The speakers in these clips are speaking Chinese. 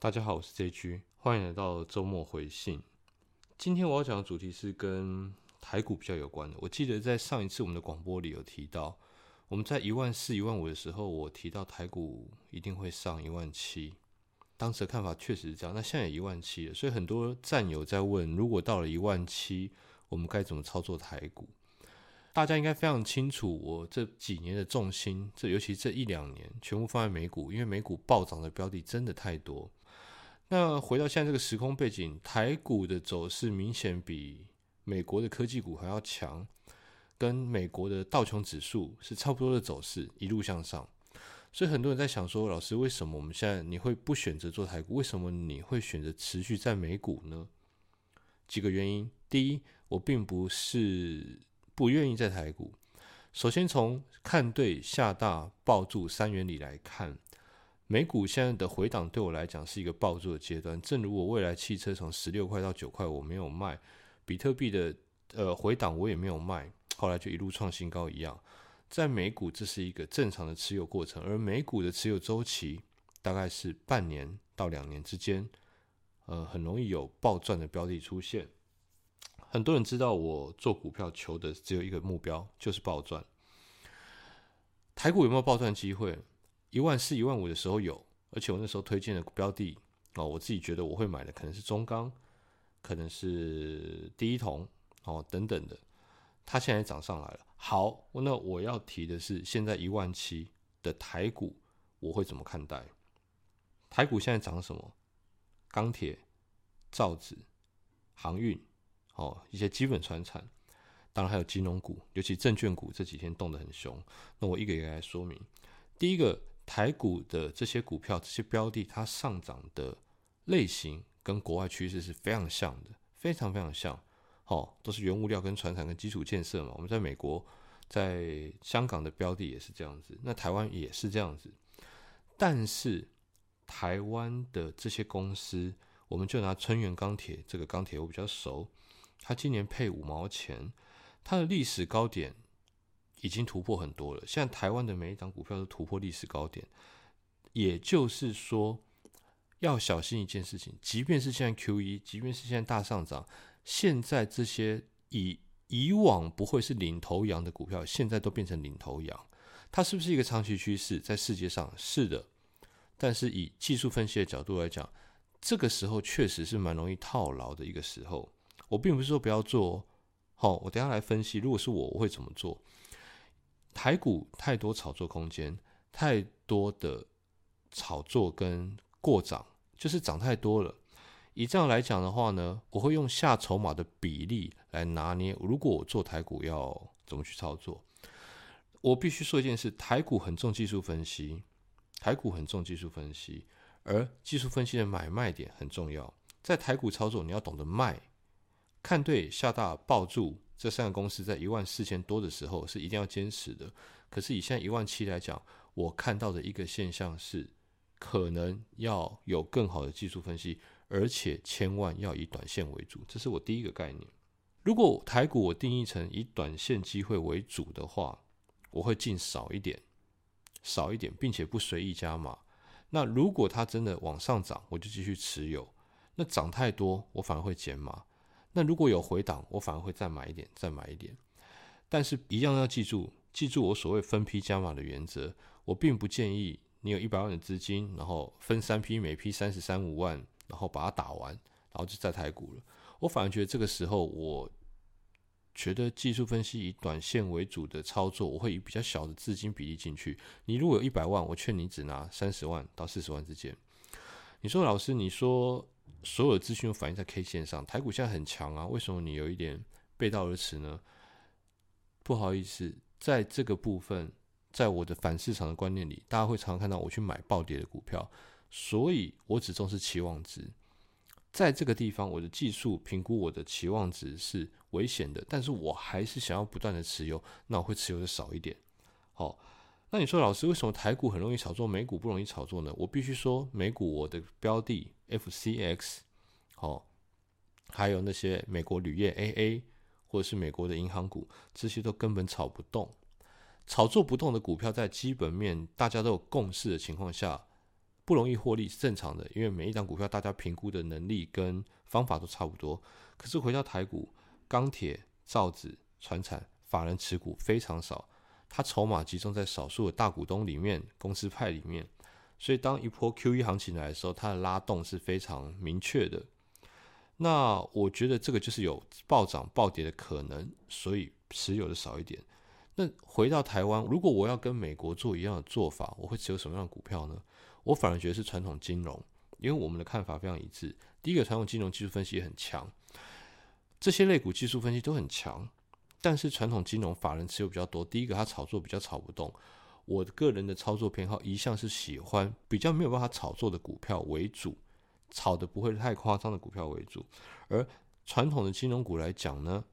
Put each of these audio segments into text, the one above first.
大家好，我是 JG，欢迎来到周末回信。今天我要讲的主题是跟台股比较有关的。我记得在上一次我们的广播里有提到，我们在一万四、一万五的时候，我提到台股一定会上一万七。当时的看法确实是这样。那现在也一万七了，所以很多战友在问：如果到了一万七，我们该怎么操作台股？大家应该非常清楚，我这几年的重心，这尤其这一两年，全部放在美股，因为美股暴涨的标的真的太多。那回到现在这个时空背景，台股的走势明显比美国的科技股还要强，跟美国的道琼指数是差不多的走势，一路向上。所以很多人在想说，老师，为什么我们现在你会不选择做台股？为什么你会选择持续在美股呢？几个原因。第一，我并不是不愿意在台股。首先从看对下大抱住三元里来看。美股现在的回档对我来讲是一个暴住的阶段，正如我未来汽车从十六块到九块我没有卖，比特币的呃回档我也没有卖，后来就一路创新高一样，在美股这是一个正常的持有过程，而美股的持有周期大概是半年到两年之间，呃，很容易有暴赚的标的出现。很多人知道我做股票求的只有一个目标，就是暴赚。台股有没有暴赚机会？一万四、一万五的时候有，而且我那时候推荐的标的哦，我自己觉得我会买的可能是中钢，可能是第一铜哦等等的，它现在涨上来了。好，那我要提的是，现在一万七的台股我会怎么看待？台股现在涨什么？钢铁、造纸、航运哦，一些基本船产，当然还有金融股，尤其证券股这几天动得很凶。那我一个一个来说明。第一个。台股的这些股票、这些标的，它上涨的类型跟国外趋势是非常像的，非常非常像。好，都是原物料跟船产跟基础建设嘛。我们在美国、在香港的标的也是这样子，那台湾也是这样子。但是台湾的这些公司，我们就拿春源钢铁这个钢铁我比较熟，它今年配五毛钱，它的历史高点。已经突破很多了。现在台湾的每一档股票都突破历史高点，也就是说，要小心一件事情。即便是现在 Q 一，即便是现在大上涨，现在这些以以往不会是领头羊的股票，现在都变成领头羊。它是不是一个长期趋势？在世界上是的，但是以技术分析的角度来讲，这个时候确实是蛮容易套牢的一个时候。我并不是说不要做，好，我等下来分析。如果是我，我会怎么做？台股太多炒作空间，太多的炒作跟过涨，就是涨太多了。以这样来讲的话呢，我会用下筹码的比例来拿捏。如果我做台股要怎么去操作，我必须说一件事：台股很重技术分析，台股很重技术分析，而技术分析的买卖点很重要。在台股操作，你要懂得卖，看对下大抱住。这三个公司在一万四千多的时候是一定要坚持的。可是以现在一万七来讲，我看到的一个现象是，可能要有更好的技术分析，而且千万要以短线为主。这是我第一个概念。如果台股我定义成以短线机会为主的话，我会进少一点，少一点，并且不随意加码。那如果它真的往上涨，我就继续持有；那涨太多，我反而会减码。那如果有回档，我反而会再买一点，再买一点。但是一样要记住，记住我所谓分批加码的原则。我并不建议你有一百万的资金，然后分三批，每批三十三五万，然后把它打完，然后就再抬股了。我反而觉得这个时候，我觉得技术分析以短线为主的操作，我会以比较小的资金比例进去。你如果有一百万，我劝你只拿三十万到四十万之间。你说老师，你说。所有的资讯都反映在 K 线上，台股现在很强啊，为什么你有一点背道而驰呢？不好意思，在这个部分，在我的反市场的观念里，大家会常常看到我去买暴跌的股票，所以我只重视期望值。在这个地方，我的技术评估我的期望值是危险的，但是我还是想要不断的持有，那我会持有的少一点。好。那你说，老师为什么台股很容易炒作，美股不容易炒作呢？我必须说，美股我的标的 FCX，哦，还有那些美国铝业 AA，或者是美国的银行股，这些都根本炒不动。炒作不动的股票，在基本面大家都有共识的情况下，不容易获利是正常的，因为每一张股票大家评估的能力跟方法都差不多。可是回到台股，钢铁、造纸、船产，法人持股非常少，它筹码集中在少数的大股东里面、公司派里面，所以当一波 Q E 行情来的时候，它的拉动是非常明确的。那我觉得这个就是有暴涨暴跌的可能，所以持有的少一点。那回到台湾，如果我要跟美国做一样的做法，我会持有什么样的股票呢？我反而觉得是传统金融，因为我们的看法非常一致。第一个，传统金融技术分析也很强，这些类股技术分析都很强，但是传统金融法人持有比较多。第一个，它炒作比较炒不动。我个人的操作偏好一向是喜欢比较没有办法炒作的股票为主，炒的不会太夸张的股票为主。而传统的金融股来讲呢？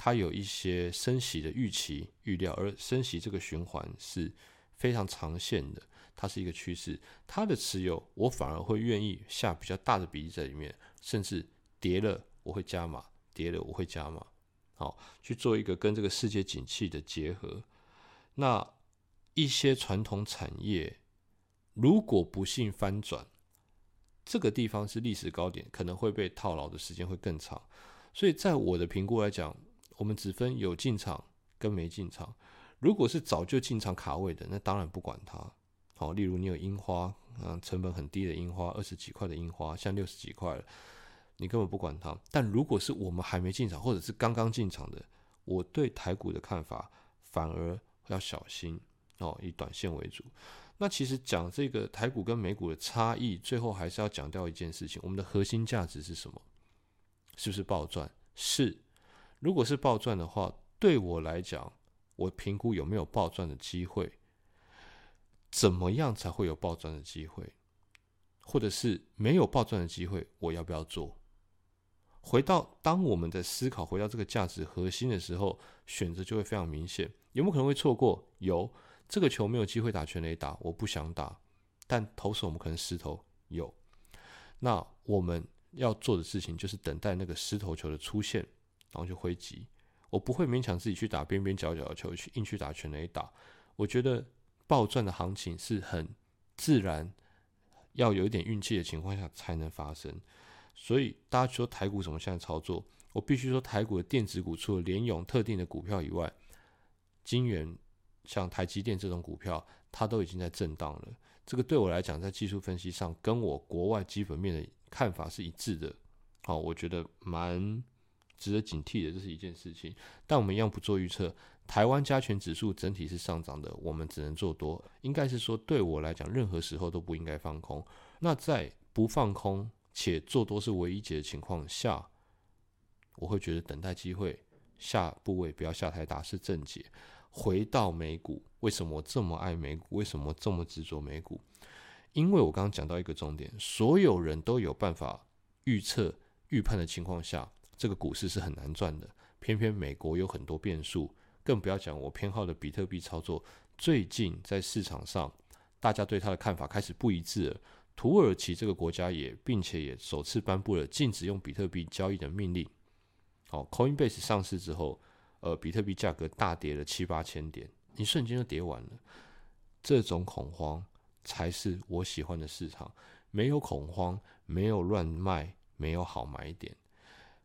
它有一些升息的预期预料，而升息这个循环是非常长线的，它是一个趋势。它的持有，我反而会愿意下比较大的比例在里面，甚至跌了我会加码，跌了我会加码，好去做一个跟这个世界景气的结合。那一些传统产业如果不幸翻转，这个地方是历史高点，可能会被套牢的时间会更长。所以在我的评估来讲。我们只分有进场跟没进场。如果是早就进场卡位的，那当然不管它。好，例如你有樱花，嗯，成本很低的樱花，二十几块的樱花，像六十几块了，你根本不管它。但如果是我们还没进场，或者是刚刚进场的，我对台股的看法反而要小心哦，以短线为主。那其实讲这个台股跟美股的差异，最后还是要讲掉一件事情：我们的核心价值是什么？是不是暴赚？是。如果是暴赚的话，对我来讲，我评估有没有暴赚的机会，怎么样才会有暴赚的机会，或者是没有暴赚的机会，我要不要做？回到当我们在思考回到这个价值核心的时候，选择就会非常明显。有没有可能会错过？有，这个球没有机会打全垒打，我不想打，但投手我们可能失投有。那我们要做的事情就是等待那个失投球的出现。然后就挥击，我不会勉强自己去打边边角角的球，去硬去打全垒打。我觉得暴赚的行情是很自然，要有一点运气的情况下才能发生。所以大家说台股怎么现在操作？我必须说台股的电子股除了联勇特定的股票以外，金元像台积电这种股票，它都已经在震荡了。这个对我来讲，在技术分析上跟我国外基本面的看法是一致的。好，我觉得蛮。值得警惕的，这是一件事情。但我们一样不做预测。台湾加权指数整体是上涨的，我们只能做多。应该是说，对我来讲，任何时候都不应该放空。那在不放空且做多是唯一解的情况下，我会觉得等待机会下部位不要下太大是正解。回到美股，为什么我这么爱美股？为什么这么执着美股？因为我刚刚讲到一个重点，所有人都有办法预测、预判的情况下。这个股市是很难赚的，偏偏美国有很多变数，更不要讲我偏好的比特币操作。最近在市场上，大家对它的看法开始不一致了。土耳其这个国家也，并且也首次颁布了禁止用比特币交易的命令。好，Coinbase 上市之后，呃，比特币价格大跌了七八千点，一瞬间就跌完了。这种恐慌才是我喜欢的市场，没有恐慌，没有乱卖，没有好买点。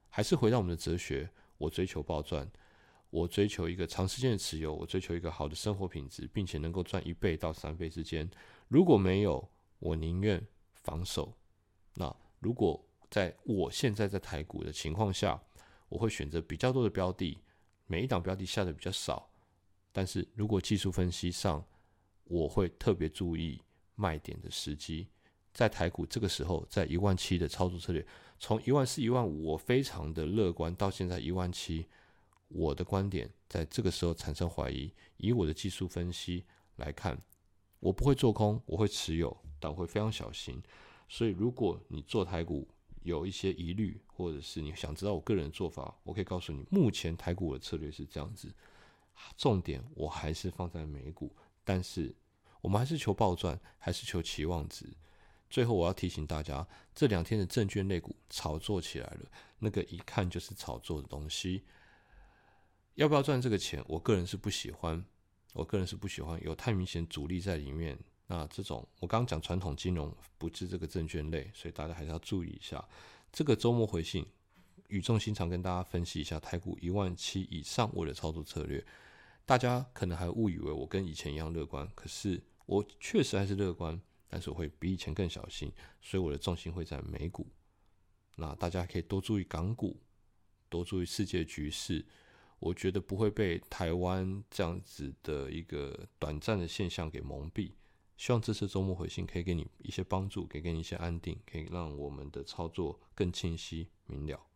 还是回到我们的哲学，我追求暴赚，我追求一个长时间的持有，我追求一个好的生活品质，并且能够赚一倍到三倍之间。如果没有，我宁愿防守。那如果在我现在在台股的情况下，我会选择比较多的标的，每一档标的下的比较少。但是如果技术分析上，我会特别注意卖点的时机。在台股这个时候，在一万七的操作策略，从一万四、一万五，我非常的乐观，到现在一万七，我的观点在这个时候产生怀疑。以我的技术分析来看，我不会做空，我会持有，但我会非常小心。所以，如果你做台股有一些疑虑，或者是你想知道我个人的做法，我可以告诉你，目前台股的策略是这样子。重点我还是放在美股，但是我们还是求暴赚，还是求期望值。最后，我要提醒大家，这两天的证券类股炒作起来了，那个一看就是炒作的东西。要不要赚这个钱？我个人是不喜欢，我个人是不喜欢有太明显主力在里面。那这种我刚刚讲传统金融不是这个证券类，所以大家还是要注意一下。这个周末回信，语重心长跟大家分析一下台股一万七以上我的操作策略。大家可能还误以为我跟以前一样乐观，可是我确实还是乐观，但是我会比以前更小心，所以我的重心会在美股。那大家可以多注意港股，多注意世界局势。我觉得不会被台湾这样子的一个短暂的现象给蒙蔽。希望这次周末回信可以给你一些帮助，可以给你一些安定，可以让我们的操作更清晰明了。